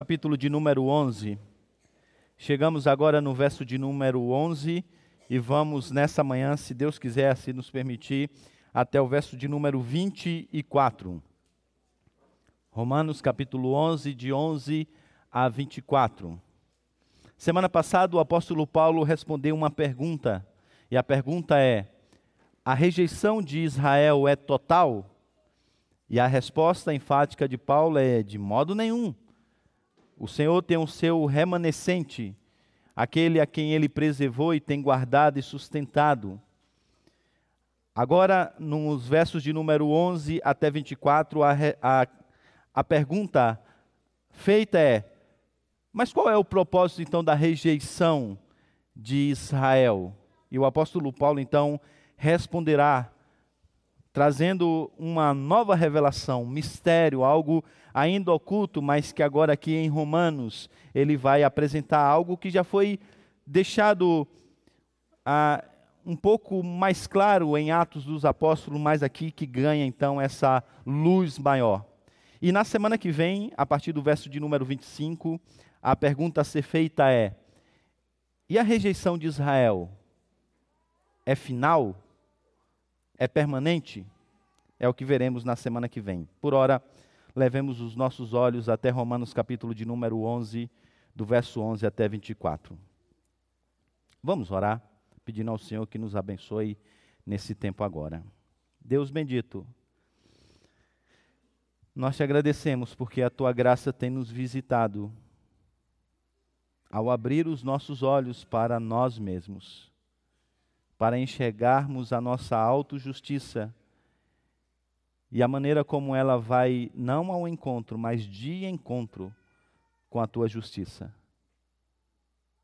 capítulo de número 11. Chegamos agora no verso de número 11 e vamos nessa manhã, se Deus quiser, se nos permitir, até o verso de número 24. Romanos capítulo 11, de 11 a 24. Semana passada o apóstolo Paulo respondeu uma pergunta, e a pergunta é: a rejeição de Israel é total? E a resposta enfática de Paulo é: de modo nenhum. O Senhor tem o seu remanescente, aquele a quem ele preservou e tem guardado e sustentado. Agora, nos versos de número 11 até 24, a, a, a pergunta feita é: mas qual é o propósito então da rejeição de Israel? E o apóstolo Paulo então responderá trazendo uma nova revelação, mistério, algo ainda oculto, mas que agora aqui em Romanos ele vai apresentar algo que já foi deixado ah, um pouco mais claro em Atos dos Apóstolos, mas aqui que ganha então essa luz maior. E na semana que vem, a partir do verso de número 25, a pergunta a ser feita é: e a rejeição de Israel é final? é permanente? É o que veremos na semana que vem. Por ora, levemos os nossos olhos até Romanos capítulo de número 11, do verso 11 até 24. Vamos orar, pedindo ao Senhor que nos abençoe nesse tempo agora. Deus bendito, nós te agradecemos porque a tua graça tem nos visitado ao abrir os nossos olhos para nós mesmos para enxergarmos a nossa autojustiça e a maneira como ela vai não ao encontro, mas de encontro com a tua justiça.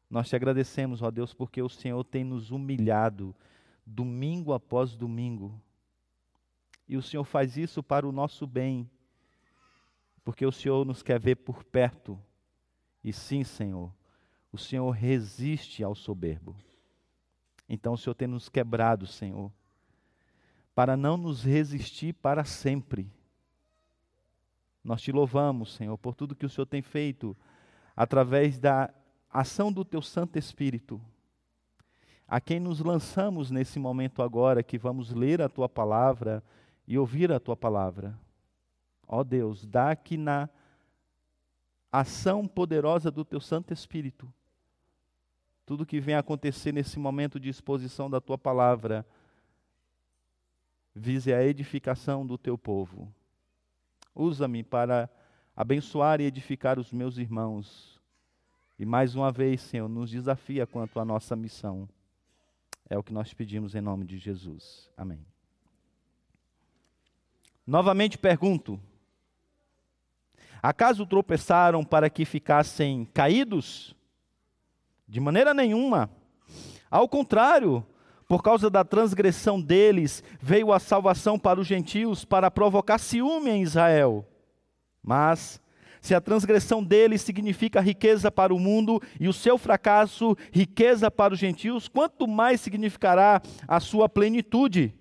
Nós te agradecemos, ó Deus, porque o Senhor tem nos humilhado domingo após domingo. E o Senhor faz isso para o nosso bem, porque o Senhor nos quer ver por perto. E sim, Senhor, o Senhor resiste ao soberbo. Então o Senhor tem nos quebrado, Senhor, para não nos resistir para sempre. Nós te louvamos, Senhor, por tudo que o Senhor tem feito através da ação do teu Santo Espírito. A quem nos lançamos nesse momento agora, que vamos ler a tua palavra e ouvir a tua palavra. Ó Deus, dá que na ação poderosa do teu Santo Espírito, tudo que vem acontecer nesse momento de exposição da tua palavra, vise a edificação do teu povo. Usa-me para abençoar e edificar os meus irmãos. E mais uma vez, Senhor, nos desafia quanto à nossa missão. É o que nós pedimos em nome de Jesus. Amém. Novamente pergunto: acaso tropeçaram para que ficassem caídos? De maneira nenhuma. Ao contrário, por causa da transgressão deles, veio a salvação para os gentios para provocar ciúme em Israel. Mas, se a transgressão deles significa riqueza para o mundo e o seu fracasso riqueza para os gentios, quanto mais significará a sua plenitude?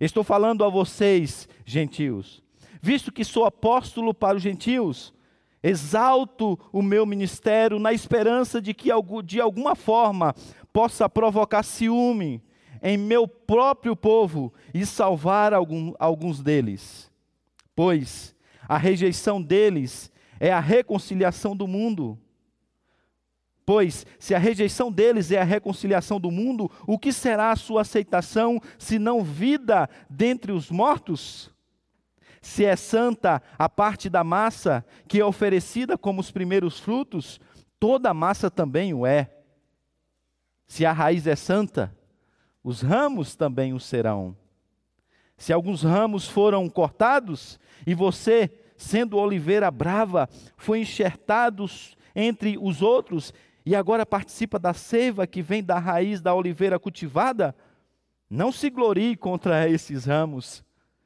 Estou falando a vocês, gentios, visto que sou apóstolo para os gentios, Exalto o meu ministério na esperança de que de alguma forma possa provocar ciúme em meu próprio povo e salvar algum, alguns deles. Pois a rejeição deles é a reconciliação do mundo. Pois, se a rejeição deles é a reconciliação do mundo, o que será a sua aceitação, se não vida dentre os mortos? Se é santa a parte da massa que é oferecida como os primeiros frutos, toda a massa também o é. Se a raiz é santa, os ramos também o serão. Se alguns ramos foram cortados e você, sendo oliveira brava, foi enxertado entre os outros e agora participa da seiva que vem da raiz da oliveira cultivada, não se glorie contra esses ramos.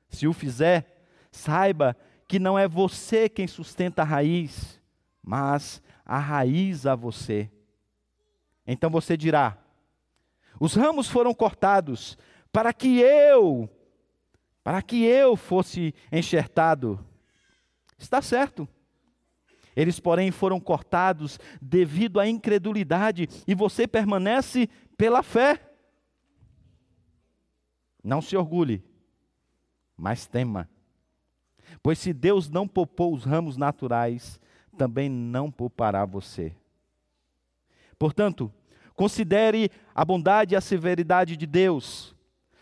Se o fizer, Saiba que não é você quem sustenta a raiz, mas a raiz a você. Então você dirá: os ramos foram cortados para que eu, para que eu fosse enxertado. Está certo. Eles, porém, foram cortados devido à incredulidade, e você permanece pela fé. Não se orgulhe, mas tema. Pois se Deus não poupou os ramos naturais, também não poupará você. Portanto, considere a bondade e a severidade de Deus.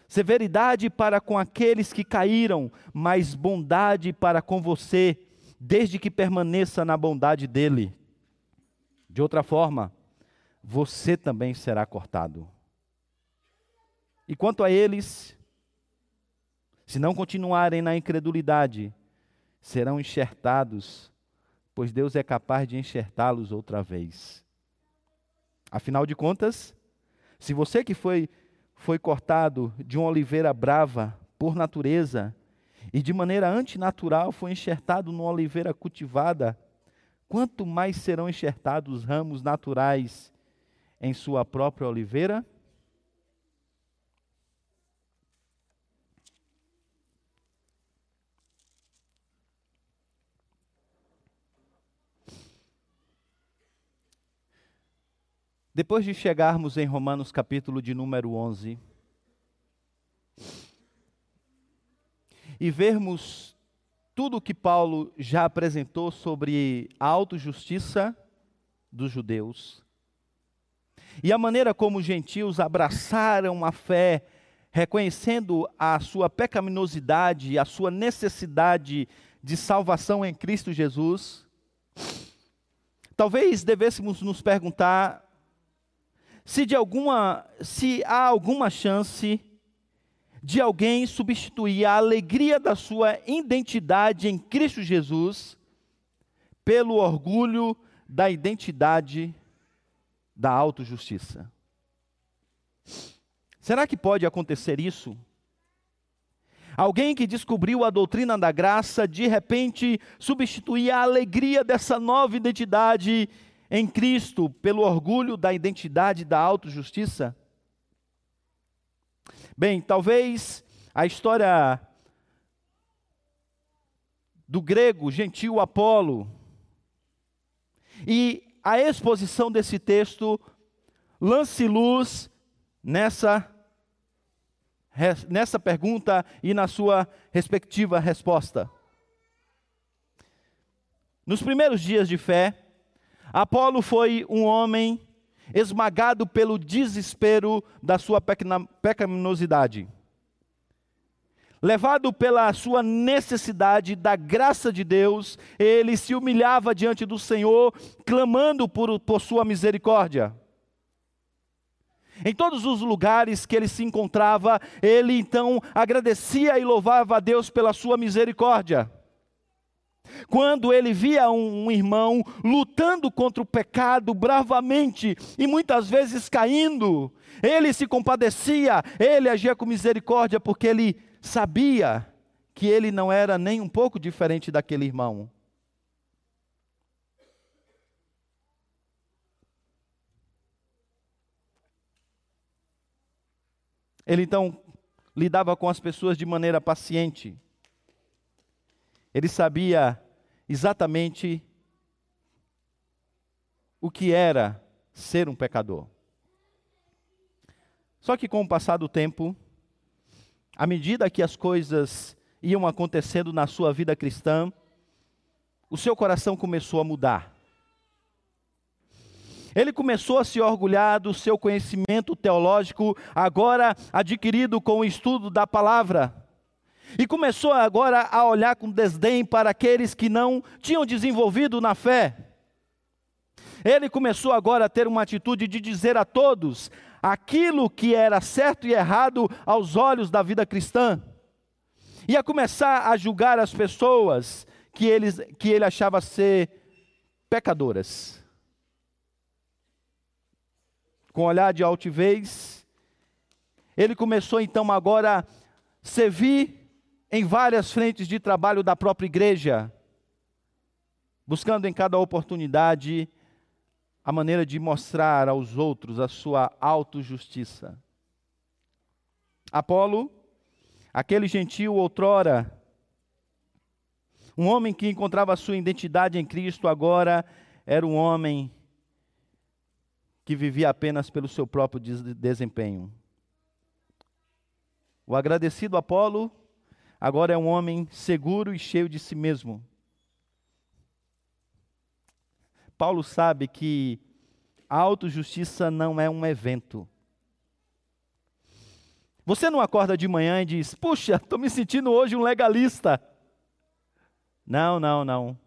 Severidade para com aqueles que caíram, mas bondade para com você, desde que permaneça na bondade dele. De outra forma, você também será cortado. E quanto a eles, se não continuarem na incredulidade, serão enxertados, pois Deus é capaz de enxertá-los outra vez. Afinal de contas, se você que foi, foi cortado de uma oliveira brava por natureza e de maneira antinatural foi enxertado numa oliveira cultivada, quanto mais serão enxertados ramos naturais em sua própria oliveira? Depois de chegarmos em Romanos capítulo de número 11 e vermos tudo o que Paulo já apresentou sobre a autojustiça dos judeus e a maneira como os gentios abraçaram a fé, reconhecendo a sua pecaminosidade e a sua necessidade de salvação em Cristo Jesus, talvez devêssemos nos perguntar se de alguma, se há alguma chance de alguém substituir a alegria da sua identidade em Cristo Jesus pelo orgulho da identidade da autojustiça. Será que pode acontecer isso? Alguém que descobriu a doutrina da graça, de repente substituir a alegria dessa nova identidade em Cristo pelo orgulho da identidade da autojustiça? Bem, talvez a história do grego gentil Apolo e a exposição desse texto lance luz nessa nessa pergunta e na sua respectiva resposta. Nos primeiros dias de fé, Apolo foi um homem esmagado pelo desespero da sua pecaminosidade. Levado pela sua necessidade da graça de Deus, ele se humilhava diante do Senhor, clamando por, por sua misericórdia. Em todos os lugares que ele se encontrava, ele então agradecia e louvava a Deus pela sua misericórdia. Quando ele via um, um, irmão lutando contra o pecado bravamente e muitas vezes caindo, ele se compadecia, ele agia com misericórdia, porque ele sabia que ele não era nem um pouco diferente daquele irmão. Ele então lidava com as pessoas de maneira paciente. Ele sabia exatamente o que era ser um pecador. Só que com o passar do tempo, à medida que as coisas iam acontecendo na sua vida cristã, o seu coração começou a mudar. Ele começou a se orgulhar do seu conhecimento teológico, agora adquirido com o estudo da palavra. E começou agora a olhar com desdém para aqueles que não tinham desenvolvido na fé. Ele começou agora a ter uma atitude de dizer a todos aquilo que era certo e errado aos olhos da vida cristã. E a começar a julgar as pessoas que, eles, que ele achava ser pecadoras. Com olhar de altivez, ele começou então agora a servir em várias frentes de trabalho da própria igreja, buscando em cada oportunidade a maneira de mostrar aos outros a sua autojustiça. Apolo, aquele gentil outrora, Um homem que encontrava sua identidade em Cristo agora era um homem que vivia apenas pelo seu próprio desempenho. O agradecido Apolo agora é um homem seguro e cheio de si mesmo. Paulo sabe que a autojustiça não é um evento. Você não acorda de manhã e diz: Puxa, estou me sentindo hoje um legalista. Não, não, não.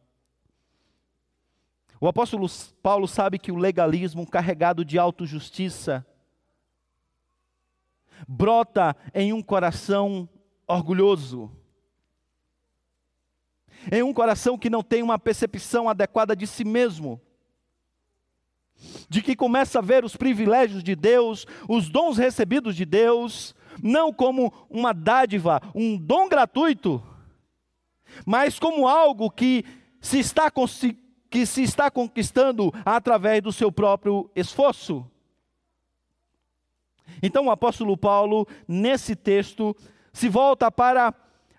O apóstolo Paulo sabe que o legalismo carregado de autojustiça brota em um coração orgulhoso, em um coração que não tem uma percepção adequada de si mesmo, de que começa a ver os privilégios de Deus, os dons recebidos de Deus, não como uma dádiva, um dom gratuito, mas como algo que se está, que se está conquistando através do seu próprio esforço. Então o apóstolo Paulo, nesse texto, se volta para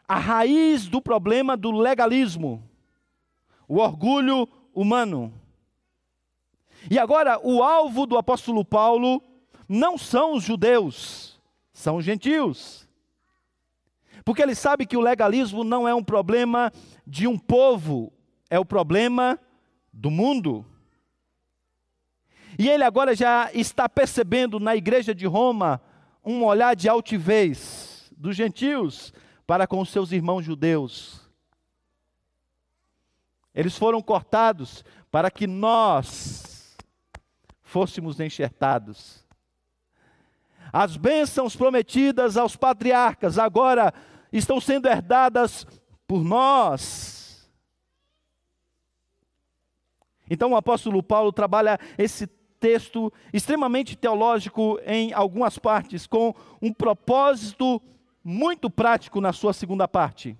a raiz do problema do legalismo, o orgulho humano. E agora, o alvo do apóstolo Paulo não são os judeus, são os gentios. Porque ele sabe que o legalismo não é um problema de um povo, é o problema do mundo. E ele agora já está percebendo na igreja de Roma um olhar de altivez dos gentios para com os seus irmãos judeus. Eles foram cortados para que nós fôssemos enxertados. As bênçãos prometidas aos patriarcas agora estão sendo herdadas por nós. Então o apóstolo Paulo trabalha esse texto extremamente teológico em algumas partes, com um propósito muito prático na sua segunda parte.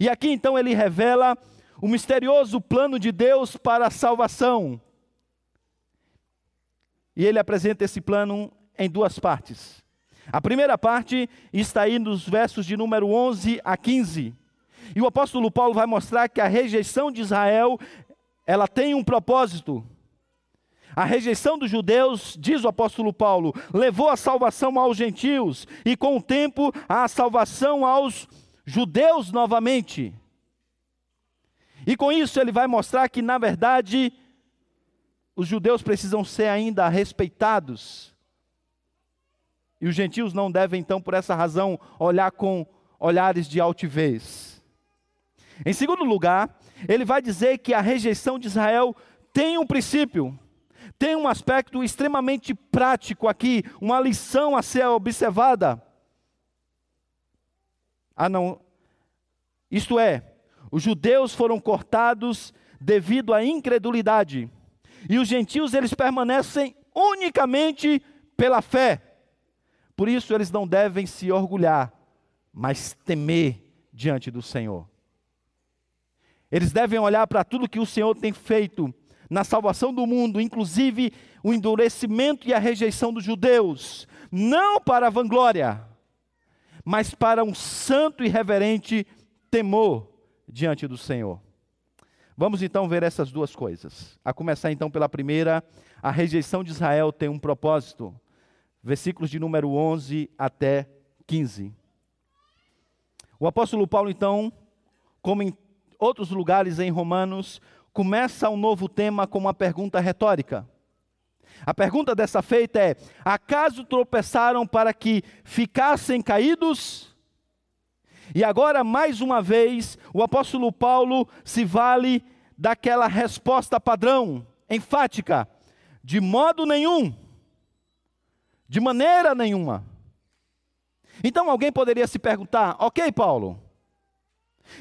E aqui então ele revela o misterioso plano de Deus para a salvação. E ele apresenta esse plano em duas partes. A primeira parte está aí nos versos de número 11 a 15. E o apóstolo Paulo vai mostrar que a rejeição de Israel, ela tem um propósito. A rejeição dos judeus, diz o apóstolo Paulo, levou a salvação aos gentios e com o tempo a salvação aos judeus novamente. E com isso ele vai mostrar que na verdade os judeus precisam ser ainda respeitados. E os gentios não devem então por essa razão olhar com olhares de altivez. Em segundo lugar, ele vai dizer que a rejeição de Israel tem um princípio tem um aspecto extremamente prático aqui, uma lição a ser observada. Ah, não. Isto é, os judeus foram cortados devido à incredulidade, e os gentios eles permanecem unicamente pela fé. Por isso eles não devem se orgulhar, mas temer diante do Senhor. Eles devem olhar para tudo que o Senhor tem feito na salvação do mundo, inclusive o endurecimento e a rejeição dos judeus, não para a vanglória, mas para um santo e reverente temor diante do Senhor. Vamos então ver essas duas coisas. A começar então pela primeira, a rejeição de Israel tem um propósito. Versículos de número 11 até 15. O apóstolo Paulo então, como em outros lugares em Romanos, começa um novo tema com uma pergunta retórica. A pergunta dessa feita é: acaso tropeçaram para que ficassem caídos? E agora, mais uma vez, o apóstolo Paulo se vale daquela resposta padrão, enfática: de modo nenhum, de maneira nenhuma. Então alguém poderia se perguntar: ok, Paulo,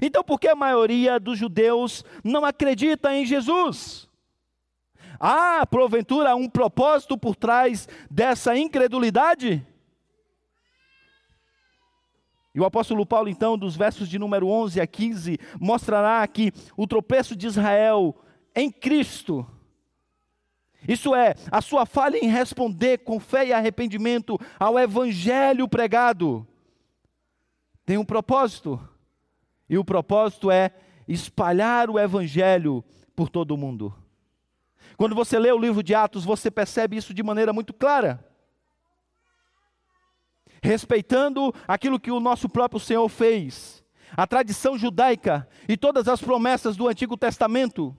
então, por que a maioria dos judeus não acredita em Jesus? Há, porventura, um propósito por trás dessa incredulidade? E o apóstolo Paulo, então, dos versos de número 11 a 15, mostrará que o tropeço de Israel em Cristo, isso é, a sua falha em responder com fé e arrependimento ao evangelho pregado, tem um propósito E o propósito é espalhar o evangelho por todo o mundo. Quando você lê o livro de Atos, você percebe isso de maneira muito clara. Respeitando aquilo que o nosso próprio Senhor fez, a tradição judaica e todas as promessas do Antigo Testamento,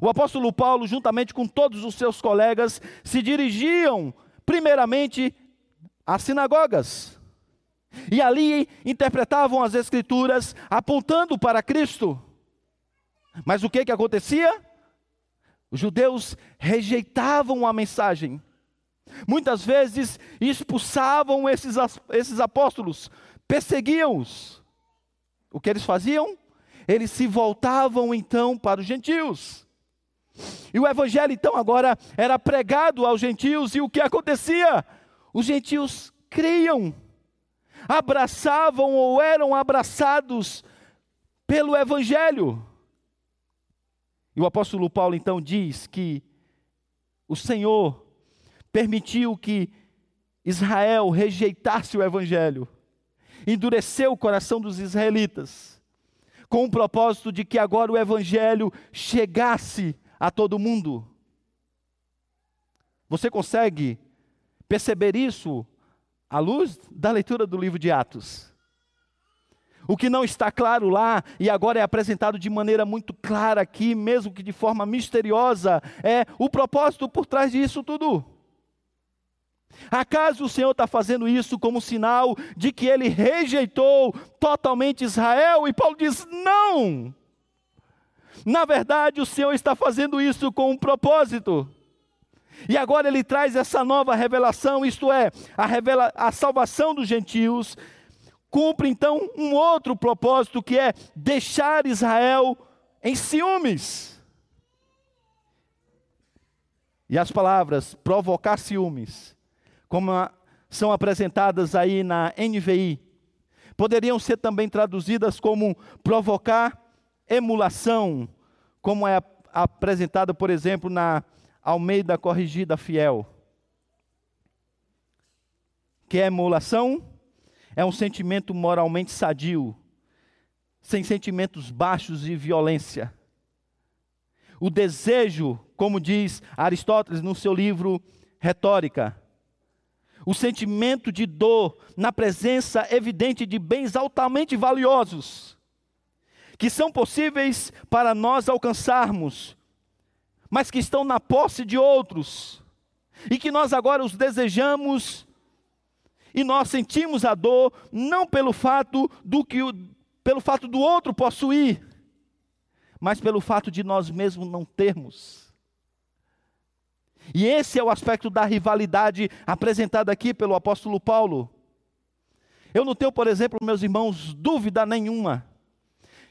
o apóstolo Paulo, juntamente com todos os seus colegas, se dirigiam, primeiramente, às sinagogas. E ali interpretavam as Escrituras apontando para Cristo. Mas o que, que acontecia? Os judeus rejeitavam a mensagem. Muitas vezes expulsavam esses, esses apóstolos, perseguiam-os. O que eles faziam? Eles se voltavam então para os gentios. E o evangelho então agora era pregado aos gentios, e o que acontecia? Os gentios criam, abraçavam ou eram abraçados pelo evangelho. E o apóstolo Paulo então diz que o Senhor permitiu que Israel rejeitasse o evangelho, endureceu o coração dos israelitas, com o propósito de que agora o evangelho chegasse a todo mundo. Você consegue perceber isso à luz da leitura do livro de Atos? O que não está claro lá e agora é apresentado de maneira muito clara aqui, mesmo que de forma misteriosa, é o propósito por trás disso tudo. Acaso o Senhor está fazendo isso como sinal de que ele rejeitou totalmente Israel? E Paulo diz: não! Na verdade, o Senhor está fazendo isso com um propósito. E agora ele traz essa nova revelação, isto é, a, revela a salvação dos gentios, cumpre então um outro propósito que é deixar Israel em ciúmes. E as palavras provocar ciúmes, como são apresentadas aí na NVI, poderiam ser também traduzidas como provocar emulação, como é apresentada, por exemplo, na Almeida Corrigida Fiel. Que é emulação? é um sentimento moralmente sadio, sem sentimentos baixos e violência. O desejo, como diz Aristóteles no seu livro Retórica, o sentimento de dor na presença evidente de bens altamente valiosos, que são possíveis para nós alcançarmos, mas que estão na posse de outros, e que nós agora os desejamos e nós sentimos a dor não pelo fato do que pelo fato do outro possuir, mas pelo fato de nós mesmos não termos. E esse é o aspecto da rivalidade apresentada aqui pelo apóstolo Paulo. Eu não tenho, por exemplo, meus irmãos, dúvida nenhuma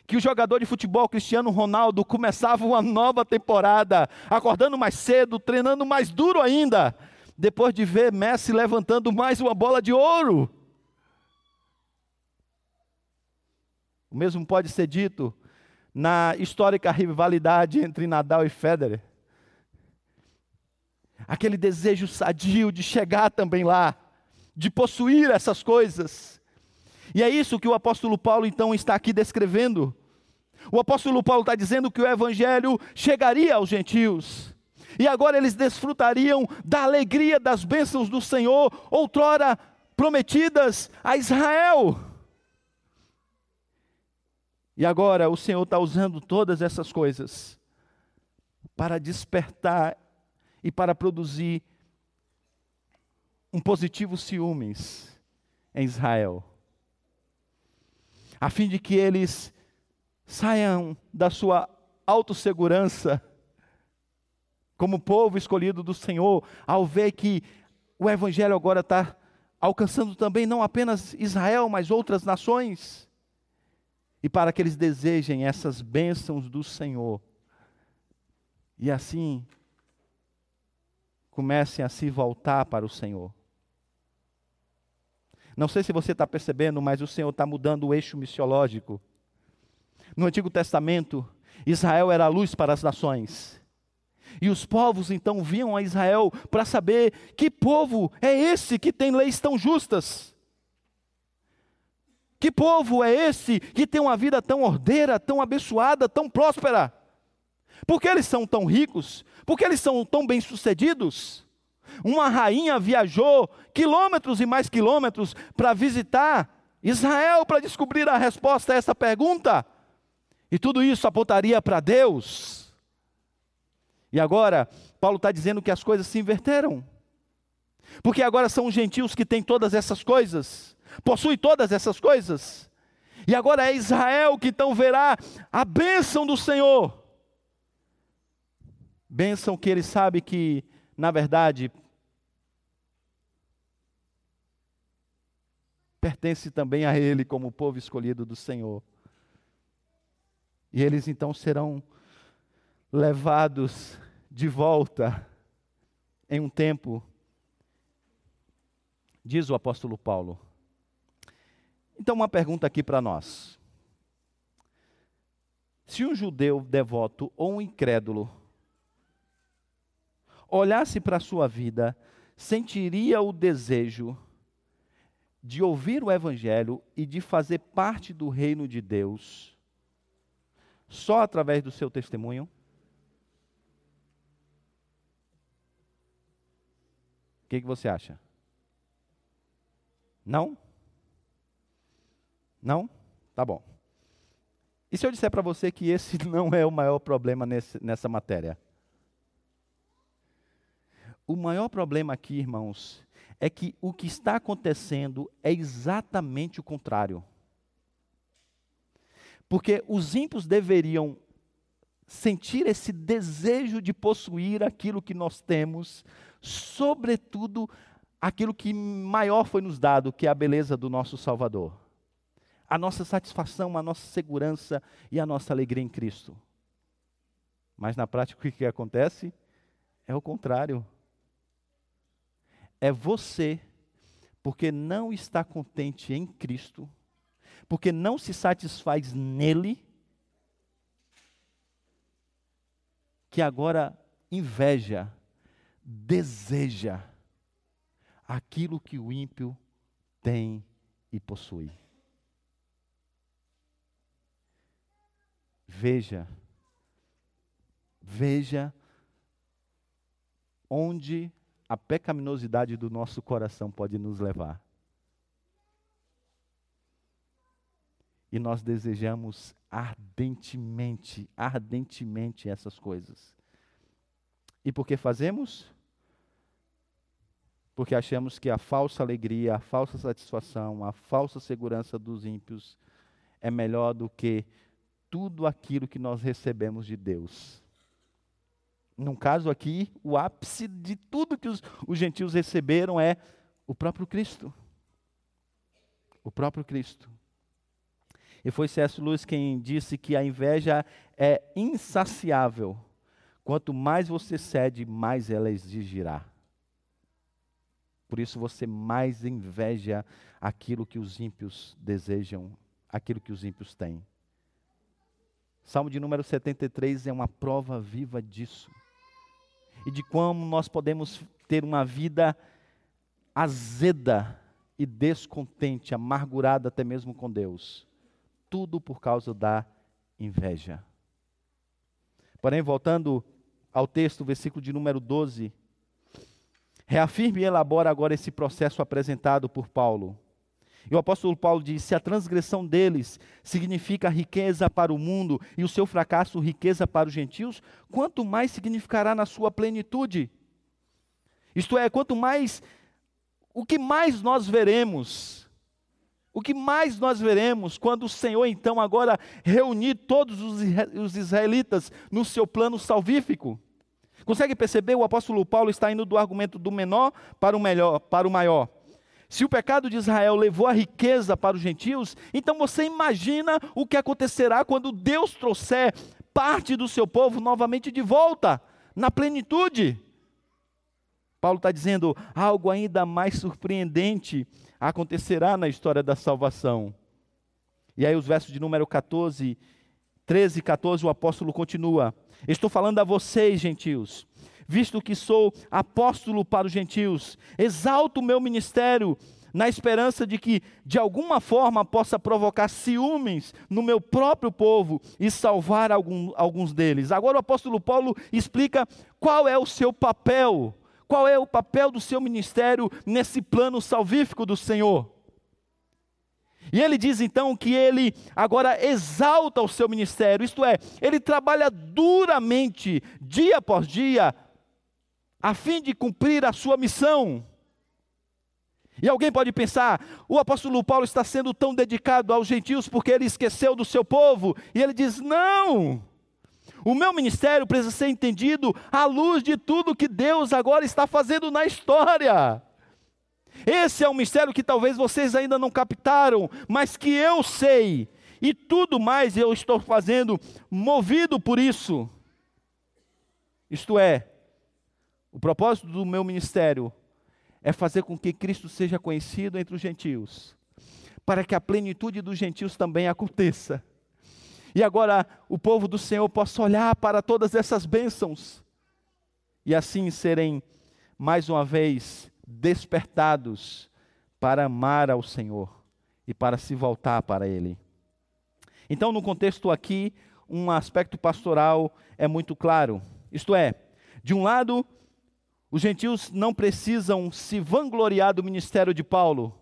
que o jogador de futebol Cristiano Ronaldo começava uma nova temporada, acordando mais cedo, treinando mais duro ainda, depois de ver Messi levantando mais uma bola de ouro. O mesmo pode ser dito na histórica rivalidade entre Nadal e Federer. Aquele desejo sadio de chegar também lá, de possuir essas coisas. E é isso que o apóstolo Paulo então está aqui descrevendo. O apóstolo Paulo está dizendo que o evangelho chegaria aos gentios e agora eles desfrutariam da alegria das bênçãos do Senhor, outrora prometidas a Israel. E agora o Senhor está usando todas essas coisas para despertar e para produzir um positivo ciúmes em Israel, a fim de que eles saiam da sua autossegurança como povo escolhido do Senhor, ao ver que o Evangelho agora está alcançando também não apenas Israel, mas outras nações, e para que eles desejem essas bênçãos do Senhor, e assim comecem a se voltar para o Senhor. Não sei se você está percebendo, mas o Senhor está mudando o eixo missiológico. No Antigo Testamento, Israel era a luz para as nações. E os povos então vinham a Israel para saber que povo é esse que tem leis tão justas. Que povo é esse que tem uma vida tão ordeira, tão abençoada, tão próspera? Por que eles são tão ricos? Por que eles são tão bem-sucedidos? Uma rainha viajou quilômetros e mais quilômetros para visitar Israel para descobrir a resposta a essa pergunta. E tudo isso apontaria para Deus. E agora, Paulo está dizendo que as coisas se inverteram. Porque agora são os gentios que têm todas essas coisas, possuem todas essas coisas. E agora é Israel que então verá a bênção do Senhor. Bênção que ele sabe que, na verdade, pertence também a ele como povo escolhido do Senhor. E eles então serão levados de volta em um tempo, diz o apóstolo Paulo. Então, uma pergunta aqui para nós. Se um judeu devoto ou um incrédulo olhasse para a sua vida, sentiria o desejo de ouvir o Evangelho e de fazer parte do reino de Deus só através do seu testemunho? O que, que você acha? Não? Não? Tá bom. E se eu disser para você que esse não é o maior problema nesse, nessa matéria? O maior problema aqui, irmãos, é que o que está acontecendo é exatamente o contrário. Porque os ímpios deveriam sentir esse desejo de possuir aquilo que nós temos, sobretudo aquilo que maior foi nos dado, que é a beleza do nosso Salvador. A nossa satisfação, a nossa segurança e a nossa alegria em Cristo. Mas na prática o que acontece? É o contrário é você, porque não está contente em Cristo, porque não se satisfaz nele, que agora inveja, deseja aquilo que o ímpio tem e possui. Veja, veja onde a pecaminosidade do nosso coração pode nos levar. E nós desejamos ardentemente, ardentemente essas coisas. E por que fazemos? Porque achamos que a falsa alegria, a falsa satisfação, a falsa segurança dos ímpios é melhor do que tudo aquilo que nós recebemos de Deus num caso aqui, o ápice de tudo que os, os gentios receberam é o próprio Cristo. O próprio Cristo. E foi C.S. Lewis quem disse que a inveja é insaciável. Quanto mais você cede, mais ela exigirá. Por isso você mais inveja aquilo que os ímpios desejam, aquilo que os ímpios têm. Salmo de número 73 é uma prova viva disso e de como nós podemos ter uma vida azeda e descontente, amargurada até mesmo com Deus. Tudo por causa da inveja. Porém, voltando ao texto, versículo de número 12, reafirma e elabora agora esse processo apresentado por Paulo. E o apóstolo Paulo diz: se a transgressão deles significa riqueza para o mundo e o seu fracasso riqueza para os gentios, quanto mais significará na sua plenitude? Isto é, quanto mais, o que mais nós veremos, o que mais nós veremos quando o Senhor então agora reunir todos os israelitas no seu plano salvífico? Consegue perceber? O apóstolo Paulo está indo do argumento do menor para o melhor, para o maior. Se o pecado de Israel levou a riqueza para os gentios, então você imagina o que acontecerá quando Deus trouxer parte do seu povo novamente de volta, na plenitude. Paulo está dizendo algo ainda mais surpreendente acontecerá na história da salvação. E aí, os versos de número 14, 13 e 14, o apóstolo continua: Estou falando a vocês, gentios visto que sou apóstolo para os gentios, exalto o meu ministério, na esperança de que, de alguma forma, possa provocar ciúmes no meu próprio povo e salvar algum, alguns deles. Agora, o apóstolo Paulo explica qual é o seu papel, qual é o papel do seu ministério nesse plano salvífico do Senhor. E ele diz então que ele agora exalta o seu ministério, isto é, ele trabalha duramente, dia após dia, a fim de cumprir a sua missão. E alguém pode pensar, o apóstolo Paulo está sendo tão dedicado aos gentios porque ele esqueceu do seu povo. E ele diz: não. O meu ministério precisa ser entendido à luz de tudo que Deus agora está fazendo na história. Esse é um mistério que talvez vocês ainda não captaram, mas que eu sei, e tudo mais eu estou fazendo movido por isso. Isto é, o propósito do meu ministério é fazer com que Cristo seja conhecido entre os gentios, para que a plenitude dos gentios também aconteça. E agora o povo do Senhor possa olhar para todas essas bênçãos e assim serem, mais uma vez, despertados para amar ao Senhor e para se voltar para Ele. Então, no contexto aqui, um aspecto pastoral é muito claro. Isto é, de um lado, os gentios não precisam se vangloriar do ministério de Paulo.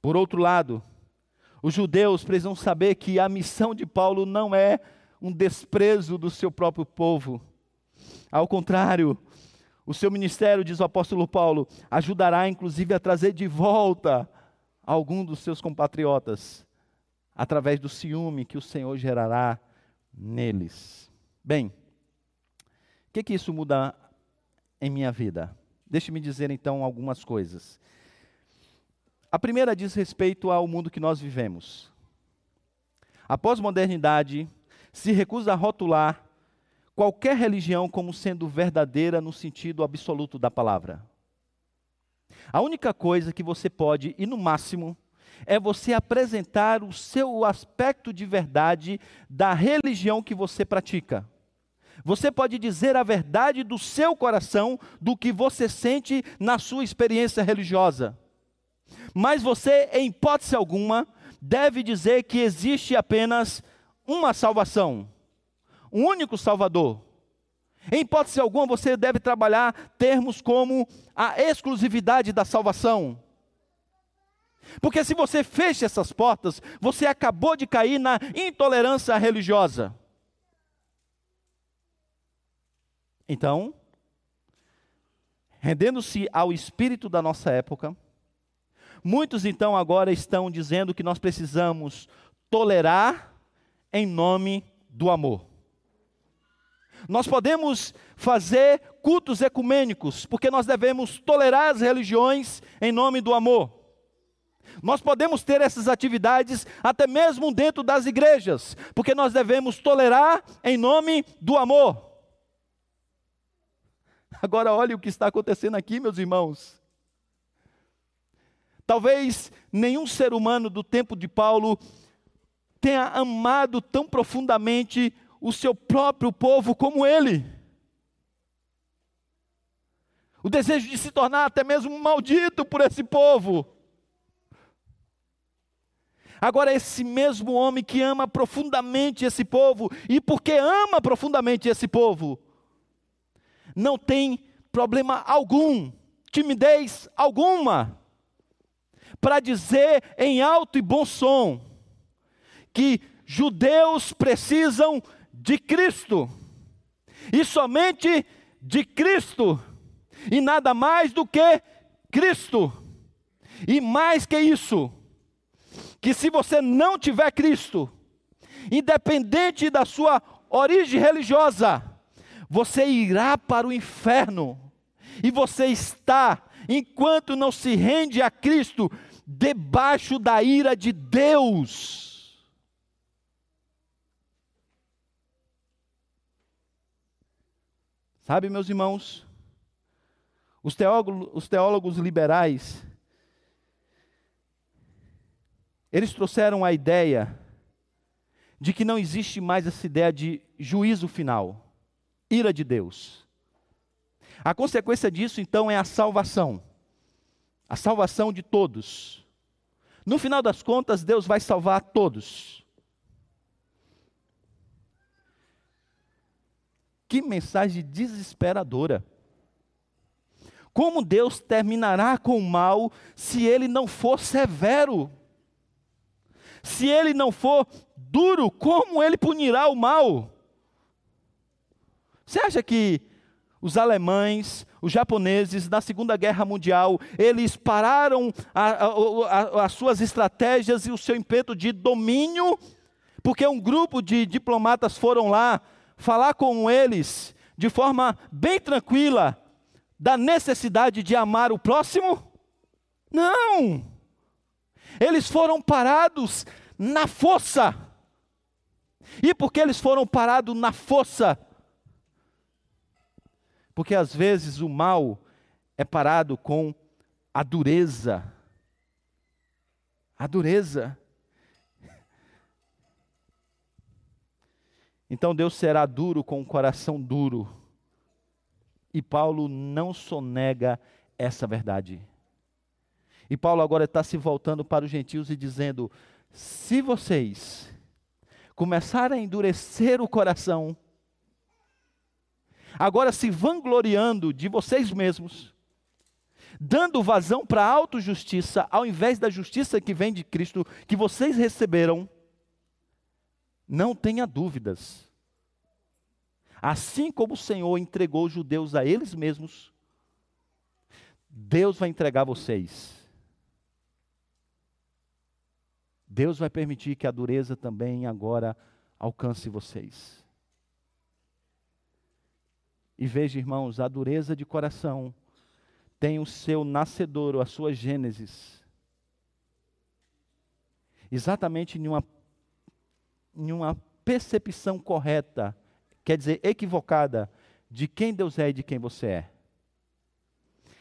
Por outro lado, os judeus precisam saber que a missão de Paulo não é um desprezo do seu próprio povo. Ao contrário, o seu ministério, diz o apóstolo Paulo, ajudará inclusive a trazer de volta algum dos seus compatriotas, através do ciúme que o Senhor gerará neles. Bem, o que, que isso muda em minha vida? Deixe-me dizer então algumas coisas. A primeira diz respeito ao mundo que nós vivemos. A pós-modernidade se recusa a rotular qualquer religião como sendo verdadeira no sentido absoluto da palavra. A única coisa que você pode, e no máximo, é você apresentar o seu aspecto de verdade da religião que você pratica. Você pode dizer a verdade do seu coração, do que você sente na sua experiência religiosa. Mas você, em hipótese alguma, deve dizer que existe apenas uma salvação, um único Salvador. Em hipótese alguma, você deve trabalhar termos como a exclusividade da salvação. Porque se você fecha essas portas, você acabou de cair na intolerância religiosa. Então, rendendo-se ao espírito da nossa época, muitos então agora estão dizendo que nós precisamos tolerar em nome do amor. Nós podemos fazer cultos ecumênicos, porque nós devemos tolerar as religiões em nome do amor. Nós podemos ter essas atividades até mesmo dentro das igrejas, porque nós devemos tolerar em nome do amor. Agora olhe o que está acontecendo aqui, meus irmãos. Talvez nenhum ser humano do tempo de Paulo tenha amado tão profundamente o seu próprio povo como ele. O desejo de se tornar até mesmo maldito por esse povo. Agora, esse mesmo homem que ama profundamente esse povo, e porque ama profundamente esse povo, não tem problema algum, timidez alguma, para dizer em alto e bom som que judeus precisam de Cristo, e somente de Cristo, e nada mais do que Cristo, e mais que isso, que se você não tiver Cristo, independente da sua origem religiosa, você irá para o inferno. E você está, enquanto não se rende a Cristo, debaixo da ira de Deus. Sabe, meus irmãos, os teólogos, os teólogos liberais, eles trouxeram a ideia de que não existe mais essa ideia de juízo final ira de Deus. A consequência disso, então, é a salvação. a salvação de todos. No final das contas, Deus vai salvar todos. Que mensagem desesperadora. Como Deus terminará com o mal se ele não for severo? Se ele não for duro, como ele punirá o mal? Você acha que os alemães, os japoneses, na Segunda Guerra Mundial, eles pararam a, a, a, as suas estratégias e o seu impeto de domínio, porque um grupo de diplomatas foram lá falar com eles de forma bem tranquila da necessidade de amar o próximo? Não! Eles foram parados na força. E porque eles foram parados na força, porque às vezes o mal é parado com a dureza. A dureza. Então Deus será duro com o coração duro. E Paulo não sonega essa verdade. E Paulo agora está se voltando para os gentios e dizendo: se vocês começarem a endurecer o coração, agora se vangloriando de vocês mesmos, dando vazão para a autojustiça, ao invés da justiça que vem de Cristo, que vocês receberam, não tenha dúvidas. Assim como o Senhor entregou os judeus a eles mesmos, Deus vai entregar vocês. Deus vai permitir que a dureza também agora alcance vocês. E veja, irmãos, a dureza de coração tem o seu nascedouro, a sua gênesis. Exatamente em uma, em uma percepção correta, quer dizer, equivocada, de quem Deus é e de quem você é.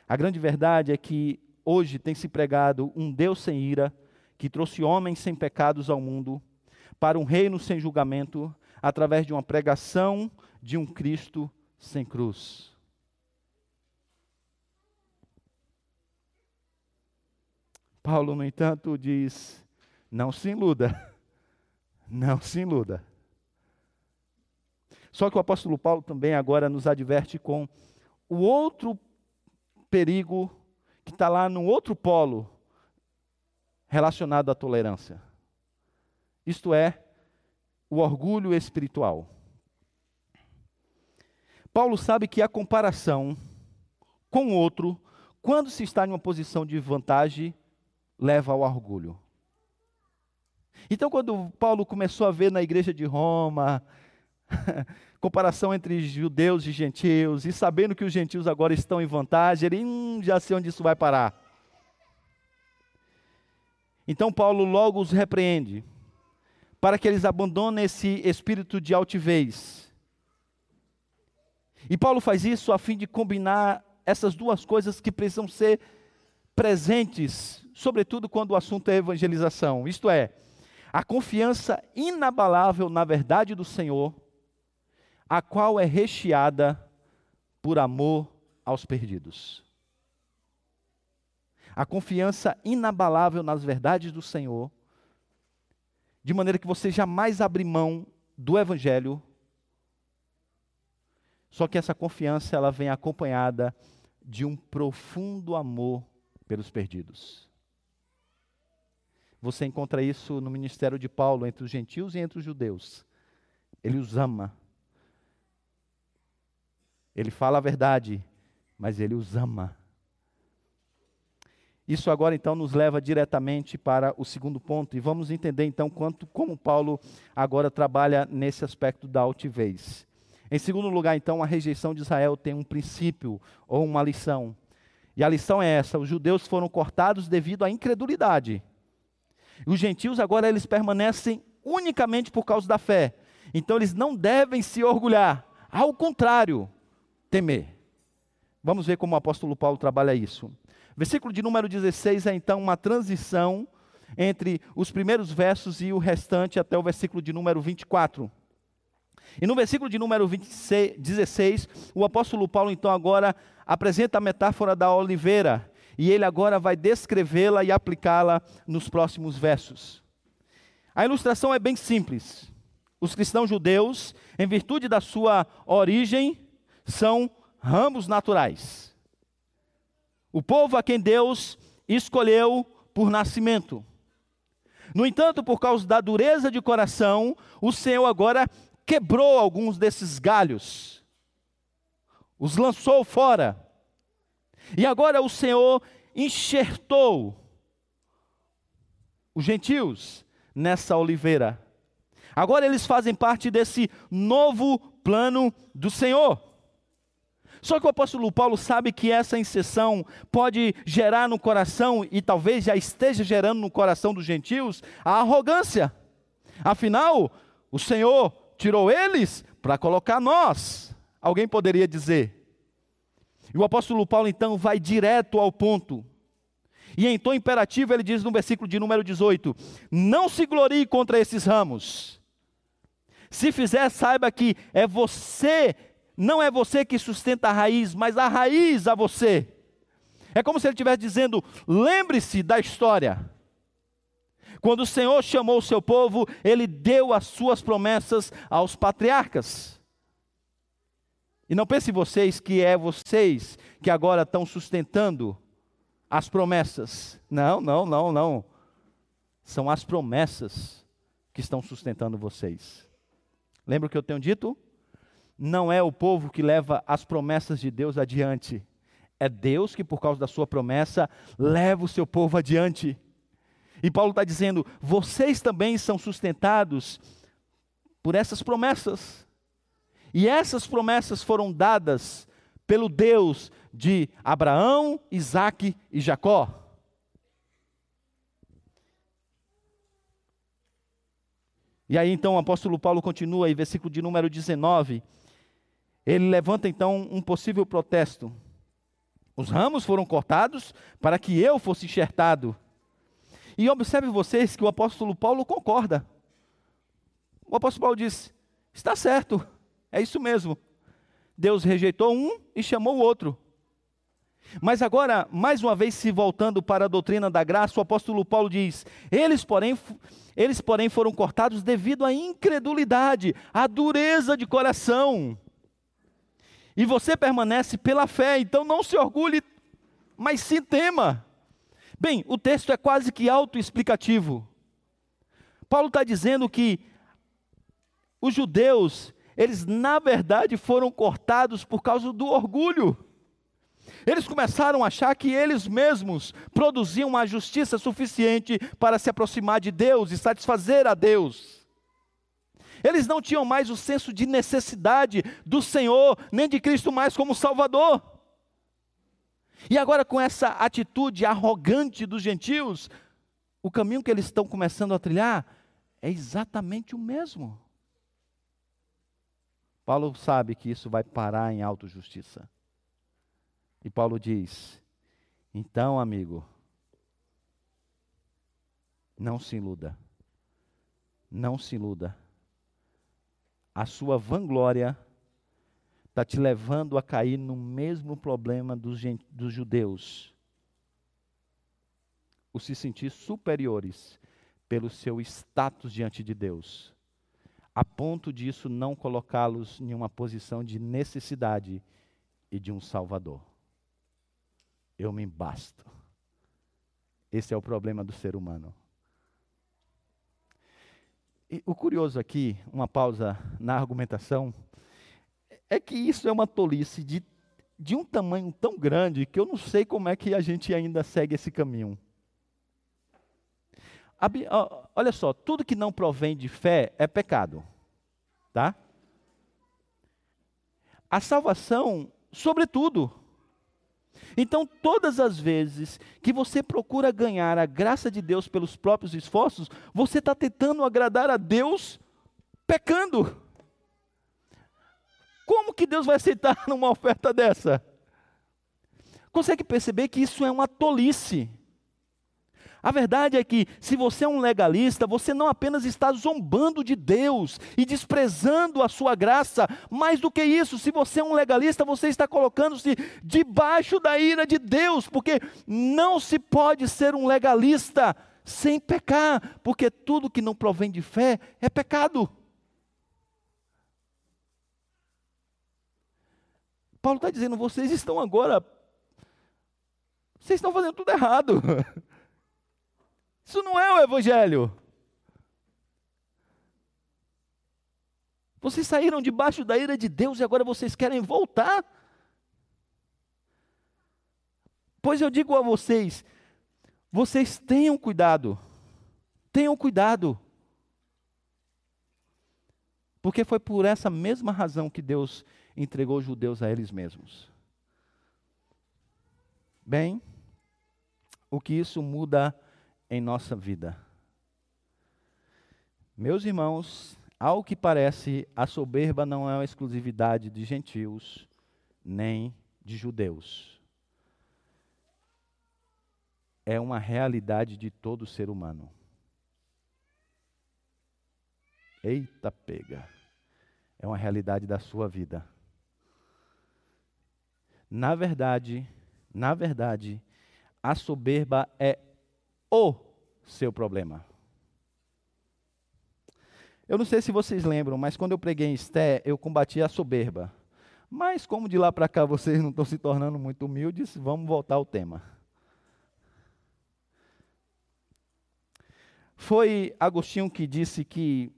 A grande verdade é que hoje tem se pregado um Deus sem ira, que trouxe homens sem pecados ao mundo, para um reino sem julgamento, através de uma pregação de um Cristo sem cruz. Paulo, no entanto, diz: não se iluda, não se iluda. Só que o apóstolo Paulo também agora nos adverte com o outro perigo que está lá no outro polo relacionado à tolerância. Isto é, o orgulho espiritual. Paulo sabe que a comparação com o outro, quando se está em uma posição de vantagem, leva ao orgulho. Então, quando Paulo começou a ver na igreja de Roma, comparação entre judeus e gentios, e sabendo que os gentios agora estão em vantagem, ele hum, já sei onde isso vai parar. Então, Paulo logo os repreende, para que eles abandonem esse espírito de altivez e Paulo faz isso a fim de combinar essas duas coisas que precisam ser presentes, sobretudo quando o assunto é evangelização. Isto é, a confiança inabalável na verdade do Senhor, a qual é recheada por amor aos perdidos. A confiança inabalável nas verdades do Senhor, de maneira que você jamais abre mão do Evangelho só que essa confiança ela vem acompanhada de um profundo amor pelos perdidos. Você encontra isso no ministério de Paulo entre os gentios e entre os judeus. Ele os ama. Ele fala a verdade, mas ele os ama. Isso agora então nos leva diretamente para o segundo ponto e vamos entender então quanto como Paulo agora trabalha nesse aspecto da altivez. Em segundo lugar, então, a rejeição de Israel tem um princípio ou uma lição. E a lição é essa: os judeus foram cortados devido à incredulidade. E os gentios agora eles permanecem unicamente por causa da fé. Então eles não devem se orgulhar, ao contrário, temer. Vamos ver como o apóstolo Paulo trabalha isso. Versículo de número 16 é então uma transição entre os primeiros versos e o restante até o versículo de número 24. E no versículo de número 26, 16, o apóstolo Paulo então agora apresenta a metáfora da oliveira. e ele agora vai descrevê-la e aplicá-la nos próximos versos. A ilustração é bem simples. Os cristãos judeus, em virtude da sua origem, são ramos naturais. O povo a quem Deus escolheu por nascimento. No entanto, por causa da dureza de coração, o Senhor agora quebrou alguns desses galhos, os lançou fora. E agora o Senhor enxertou os gentios nessa oliveira. Agora eles fazem parte desse novo plano do Senhor. Só que o apóstolo Paulo sabe que essa inserção pode gerar no coração, e talvez já esteja gerando no coração dos gentios, a arrogância. Afinal, o Senhor tirou eles para colocar nós. Alguém poderia dizer. E o apóstolo Paulo então vai direto ao ponto. E em tom imperativo ele diz no versículo de número 18: Não se glorie contra esses ramos. Se fizer, saiba que é você, não é você que sustenta a raiz, mas a raiz a você. É como se ele estivesse dizendo: lembre-se da história. Quando o Senhor chamou o seu povo, ele deu as suas promessas aos patriarcas. E não pense vocês que é vocês que agora estão sustentando as promessas. Não, não, não, não. São as promessas que estão sustentando vocês. Lembra o que eu tenho dito? Não é o povo que leva as promessas de Deus adiante. É Deus que, por causa da sua promessa, leva o seu povo adiante. E Paulo está dizendo: vocês também são sustentados por essas promessas. E essas promessas foram dadas pelo Deus de Abraão, Isaque e Jacó. E aí então o apóstolo Paulo continua aí, versículo de número 19. Ele levanta então um possível protesto. Os ramos foram cortados para que eu fosse enxertado. E observe vocês que o apóstolo Paulo concorda. O apóstolo Paulo diz: está certo, é isso mesmo. Deus rejeitou um e chamou o outro. Mas agora, mais uma vez se voltando para a doutrina da graça, o apóstolo Paulo diz: eles, porém, eles, porém, foram cortados devido à incredulidade, à dureza de coração. E você permanece pela fé, então não se orgulhe, mas sim tema. Bem, o texto é quase que autoexplicativo. Paulo está dizendo que os judeus eles na verdade foram cortados por causa do orgulho. Eles começaram a achar que eles mesmos produziam uma justiça suficiente para se aproximar de Deus e satisfazer a Deus. Eles não tinham mais o senso de necessidade do Senhor, nem de Cristo mais como Salvador. E agora, com essa atitude arrogante dos gentios, o caminho que eles estão começando a trilhar é exatamente o mesmo. Paulo sabe que isso vai parar em autojustiça. E Paulo diz: então, amigo, não se iluda. Não se iluda. A sua vanglória está te levando a cair no mesmo problema dos, dos judeus. O se sentir superiores pelo seu status diante de Deus a ponto disso não colocá-los em uma posição de necessidade e de um Salvador. Eu me basto. Esse é o problema do ser humano. E o curioso aqui, uma pausa na argumentação, é que isso é uma tolice de, de um tamanho tão grande que eu não sei como é que a gente ainda segue esse caminho. Olha só, tudo que não provém de fé é pecado. Tá? A salvação, sobretudo. Então, todas as vezes que você procura ganhar a graça de Deus pelos próprios esforços, você está tentando agradar a Deus pecando. Como que Deus vai aceitar uma oferta dessa? Consegue perceber que isso é uma tolice? A verdade é que, se você é um legalista, você não apenas está zombando de Deus e desprezando a sua graça, mais do que isso, se você é um legalista, você está colocando-se debaixo da ira de Deus, porque não se pode ser um legalista sem pecar, porque tudo que não provém de fé é pecado. Paulo está dizendo: vocês estão agora, vocês estão fazendo tudo errado. Isso não é o Evangelho. Vocês saíram debaixo da ira de Deus e agora vocês querem voltar? Pois eu digo a vocês: vocês tenham cuidado, tenham cuidado. Porque foi por essa mesma razão que Deus entregou os judeus a eles mesmos. Bem, o que isso muda em nossa vida. Meus irmãos, ao que parece, a soberba não é uma exclusividade de gentios, nem de judeus. É uma realidade de todo ser humano. Eita pega. É uma realidade da sua vida. Na verdade, na verdade, a soberba é o seu problema. Eu não sei se vocês lembram, mas quando eu preguei em Esté, eu combati a soberba. Mas como de lá para cá vocês não estão se tornando muito humildes, vamos voltar ao tema. Foi Agostinho que disse que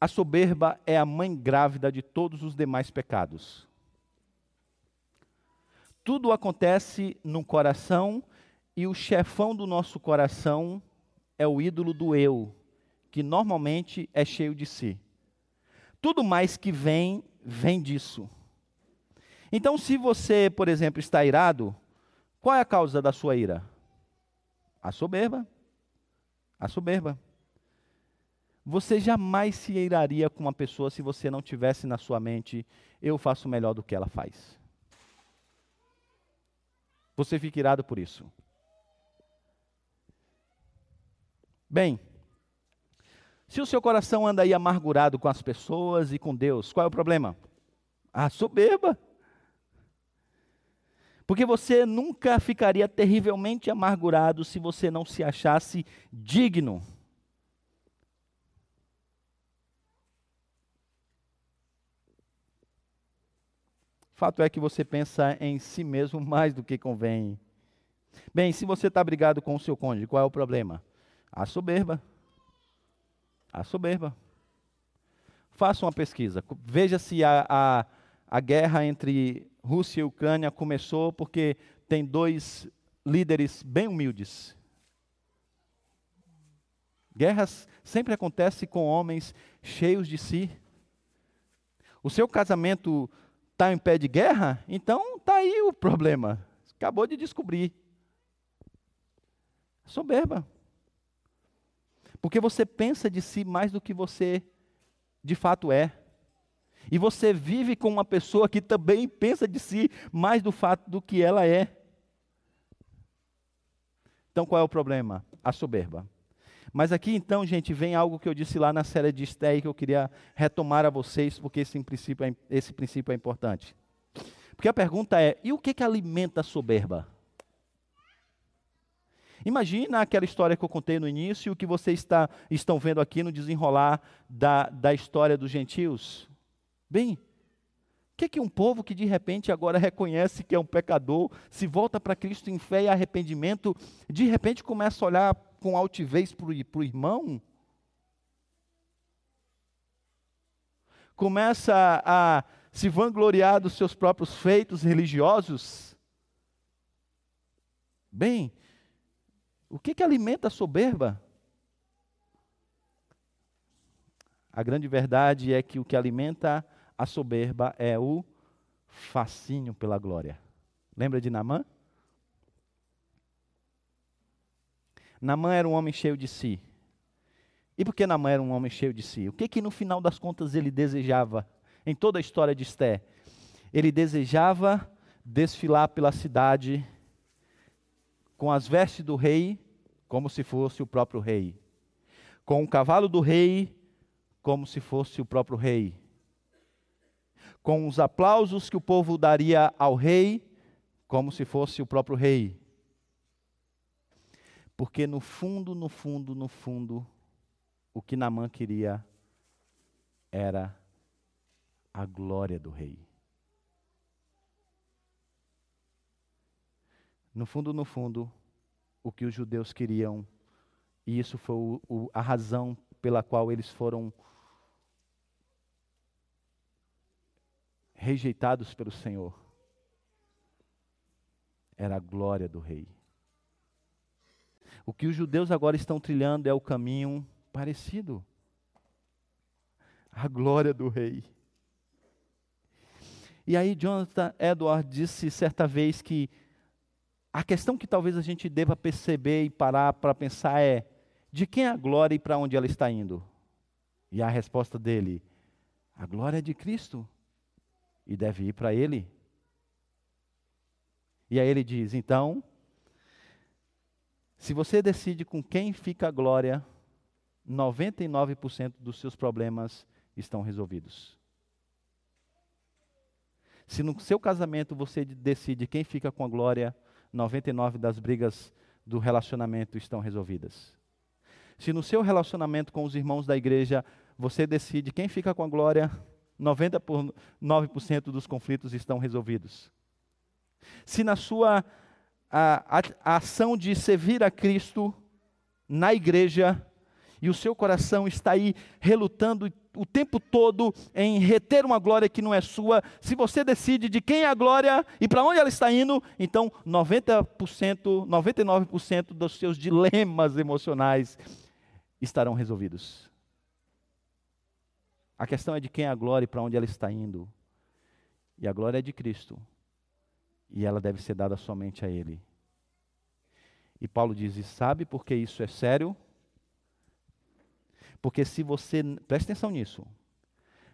a soberba é a mãe grávida de todos os demais pecados. Tudo acontece no coração e o chefão do nosso coração é o ídolo do eu, que normalmente é cheio de si. Tudo mais que vem, vem disso. Então, se você, por exemplo, está irado, qual é a causa da sua ira? A soberba. A soberba. Você jamais se iraria com uma pessoa se você não tivesse na sua mente, eu faço melhor do que ela faz. Você fica irado por isso. Bem, se o seu coração anda aí amargurado com as pessoas e com Deus, qual é o problema? A soberba. Porque você nunca ficaria terrivelmente amargurado se você não se achasse digno. Fato é que você pensa em si mesmo mais do que convém. Bem, se você está brigado com o seu cônjuge, qual é o problema? A soberba. A soberba. Faça uma pesquisa. Veja se a, a, a guerra entre Rússia e Ucrânia começou porque tem dois líderes bem humildes. Guerras sempre acontecem com homens cheios de si. O seu casamento está em pé de guerra? Então está aí o problema. Acabou de descobrir. Soberba. Porque você pensa de si mais do que você de fato é. E você vive com uma pessoa que também pensa de si mais do fato do que ela é. Então qual é o problema? A soberba. Mas aqui então, gente, vem algo que eu disse lá na série de Esté que eu queria retomar a vocês, porque esse princípio é, esse princípio é importante. Porque a pergunta é: e o que, que alimenta a soberba? Imagina aquela história que eu contei no início e o que vocês está, estão vendo aqui no desenrolar da, da história dos gentios. Bem, que, que um povo que de repente agora reconhece que é um pecador, se volta para Cristo em fé e arrependimento, de repente começa a olhar com altivez para o irmão? Começa a se vangloriar dos seus próprios feitos religiosos? Bem, o que, que alimenta a soberba? A grande verdade é que o que alimenta a soberba é o fascínio pela glória. Lembra de Namã? Namã era um homem cheio de si. E por que Namã era um homem cheio de si? O que que no final das contas ele desejava em toda a história de Esté? Ele desejava desfilar pela cidade com as vestes do rei, como se fosse o próprio rei. Com o cavalo do rei, como se fosse o próprio rei. Com os aplausos que o povo daria ao rei, como se fosse o próprio rei. Porque no fundo, no fundo, no fundo, o que Namã queria era a glória do rei. No fundo, no fundo, o que os judeus queriam, e isso foi o, o, a razão pela qual eles foram rejeitados pelo Senhor, era a glória do rei. O que os judeus agora estão trilhando é o caminho parecido. A glória do rei. E aí Jonathan Edward disse certa vez que a questão que talvez a gente deva perceber e parar para pensar é: de quem é a glória e para onde ela está indo? E a resposta dele: a glória é de Cristo e deve ir para Ele. E aí ele diz: então, se você decide com quem fica a glória, 99% dos seus problemas estão resolvidos. Se no seu casamento você decide quem fica com a glória, 99 das brigas do relacionamento estão resolvidas. Se no seu relacionamento com os irmãos da igreja você decide quem fica com a glória, 99% dos conflitos estão resolvidos. Se na sua a, a, a ação de servir a Cristo na igreja, e o seu coração está aí relutando o tempo todo em reter uma glória que não é sua, se você decide de quem é a glória e para onde ela está indo, então 90%, 99% dos seus dilemas emocionais estarão resolvidos. A questão é de quem é a glória e para onde ela está indo. E a glória é de Cristo. E ela deve ser dada somente a Ele. E Paulo diz: e sabe por que isso é sério? Porque se você, preste atenção nisso,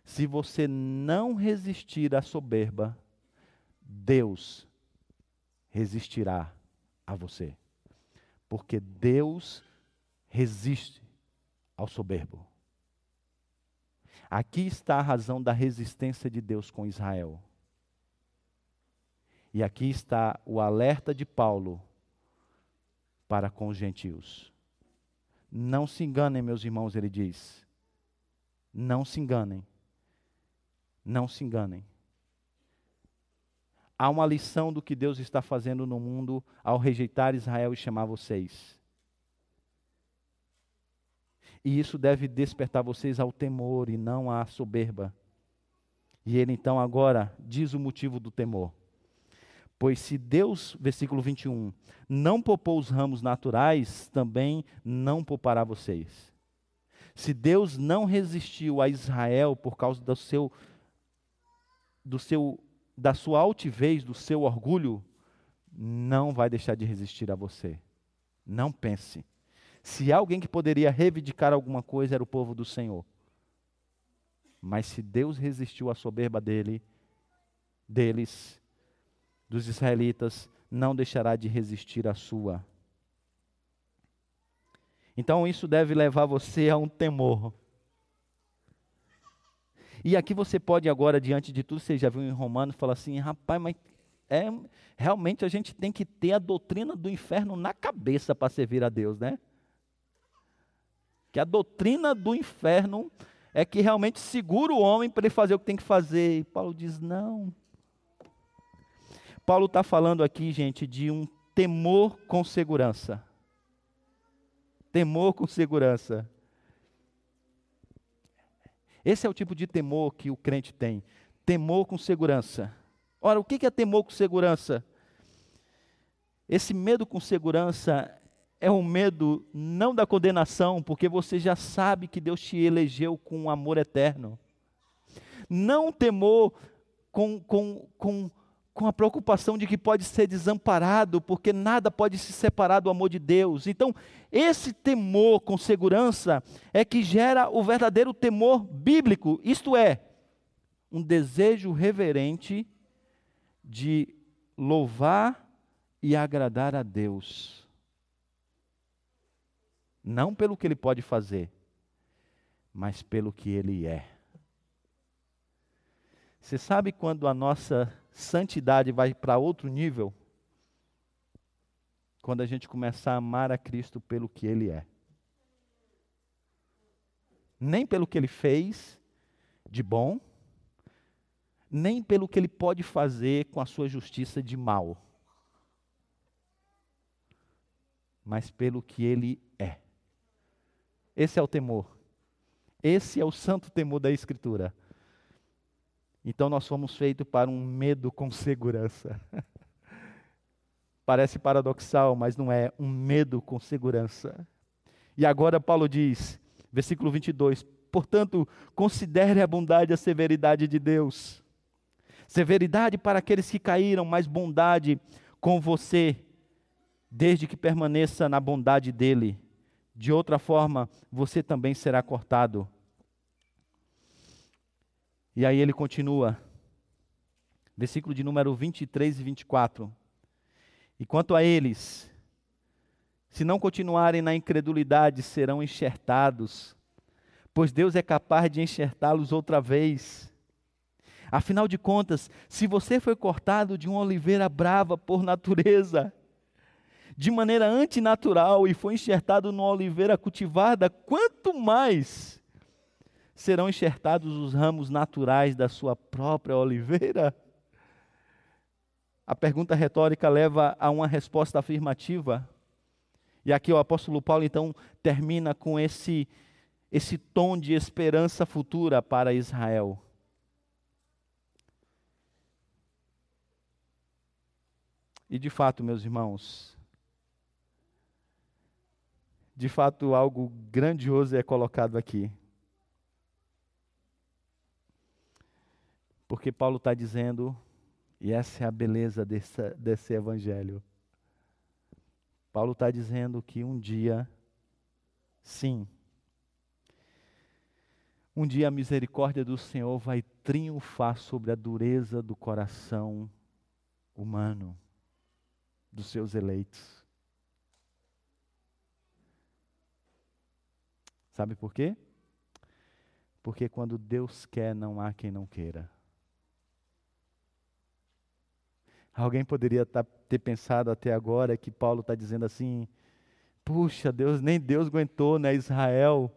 se você não resistir à soberba, Deus resistirá a você. Porque Deus resiste ao soberbo. Aqui está a razão da resistência de Deus com Israel. E aqui está o alerta de Paulo para com os gentios. Não se enganem, meus irmãos, ele diz. Não se enganem. Não se enganem. Há uma lição do que Deus está fazendo no mundo ao rejeitar Israel e chamar vocês. E isso deve despertar vocês ao temor e não à soberba. E ele então agora diz o motivo do temor. Pois se Deus, versículo 21, não poupou os ramos naturais, também não poupará vocês. Se Deus não resistiu a Israel por causa do seu, do seu, da sua altivez, do seu orgulho, não vai deixar de resistir a você. Não pense. Se alguém que poderia reivindicar alguma coisa era o povo do Senhor. Mas se Deus resistiu à soberba dele, deles, dos israelitas não deixará de resistir à sua. Então isso deve levar você a um temor. E aqui você pode agora, diante de tudo, você já viu em Romanos, falar assim, rapaz, mas é, realmente a gente tem que ter a doutrina do inferno na cabeça para servir a Deus, né? Que a doutrina do inferno é que realmente segura o homem para ele fazer o que tem que fazer. E Paulo diz, não, Paulo está falando aqui, gente, de um temor com segurança. Temor com segurança. Esse é o tipo de temor que o crente tem. Temor com segurança. Ora, o que é temor com segurança? Esse medo com segurança é um medo não da condenação, porque você já sabe que Deus te elegeu com um amor eterno. Não temor com, com, com com a preocupação de que pode ser desamparado, porque nada pode se separar do amor de Deus. Então, esse temor com segurança é que gera o verdadeiro temor bíblico, isto é, um desejo reverente de louvar e agradar a Deus. Não pelo que ele pode fazer, mas pelo que ele é. Você sabe quando a nossa santidade vai para outro nível? Quando a gente começar a amar a Cristo pelo que ele é. Nem pelo que ele fez de bom, nem pelo que ele pode fazer com a sua justiça de mal, mas pelo que ele. Esse é o temor. Esse é o santo temor da Escritura. Então nós fomos feitos para um medo com segurança. Parece paradoxal, mas não é um medo com segurança. E agora Paulo diz, versículo 22, portanto, considere a bondade e a severidade de Deus. Severidade para aqueles que caíram, mas bondade com você, desde que permaneça na bondade dele. De outra forma, você também será cortado. E aí ele continua, versículo de número 23 e 24. E quanto a eles, se não continuarem na incredulidade, serão enxertados, pois Deus é capaz de enxertá-los outra vez. Afinal de contas, se você foi cortado de uma oliveira brava por natureza, de maneira antinatural e foi enxertado numa oliveira cultivada, quanto mais serão enxertados os ramos naturais da sua própria oliveira? A pergunta retórica leva a uma resposta afirmativa. E aqui o apóstolo Paulo então termina com esse esse tom de esperança futura para Israel. E de fato, meus irmãos, de fato algo grandioso é colocado aqui. Porque Paulo está dizendo, e essa é a beleza desse, desse evangelho. Paulo está dizendo que um dia, sim, um dia a misericórdia do Senhor vai triunfar sobre a dureza do coração humano, dos seus eleitos. Sabe por quê? Porque quando Deus quer, não há quem não queira. Alguém poderia tá, ter pensado até agora que Paulo está dizendo assim: puxa, Deus, nem Deus aguentou, né, Israel.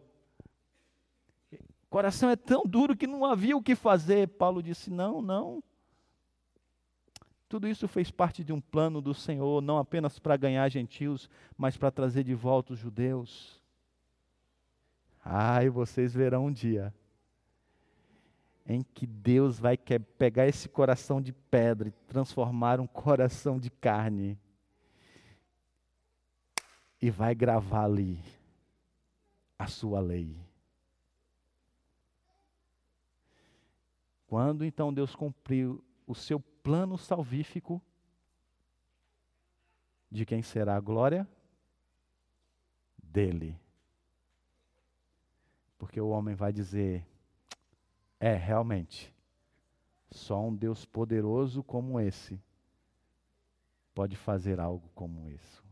O coração é tão duro que não havia o que fazer. Paulo disse: não, não. Tudo isso fez parte de um plano do Senhor, não apenas para ganhar gentios, mas para trazer de volta os judeus. Ai, vocês verão um dia em que Deus vai pegar esse coração de pedra e transformar um coração de carne e vai gravar ali a sua lei. Quando então Deus cumpriu o seu plano salvífico, de quem será a glória? Dele. Porque o homem vai dizer: é, realmente, só um Deus poderoso como esse pode fazer algo como isso.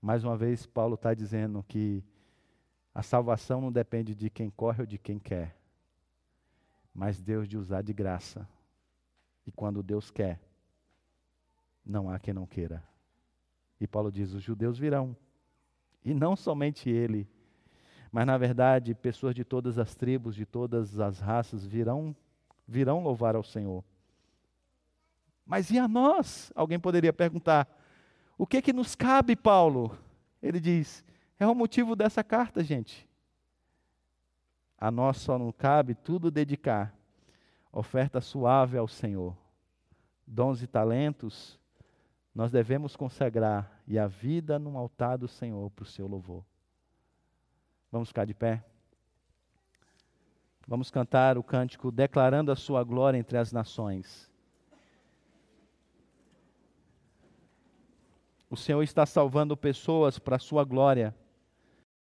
Mais uma vez, Paulo está dizendo que a salvação não depende de quem corre ou de quem quer, mas Deus de usar de graça. E quando Deus quer, não há quem não queira. E Paulo diz: os judeus virão, e não somente ele, mas na verdade pessoas de todas as tribos, de todas as raças virão virão louvar ao Senhor. Mas e a nós? Alguém poderia perguntar: o que que nos cabe, Paulo? Ele diz: é o motivo dessa carta, gente. A nós só não cabe tudo dedicar, oferta suave ao Senhor, dons e talentos nós devemos consagrar e a vida no altar do Senhor para o seu louvor. Vamos ficar de pé. Vamos cantar o cântico declarando a sua glória entre as nações. O Senhor está salvando pessoas para a sua glória.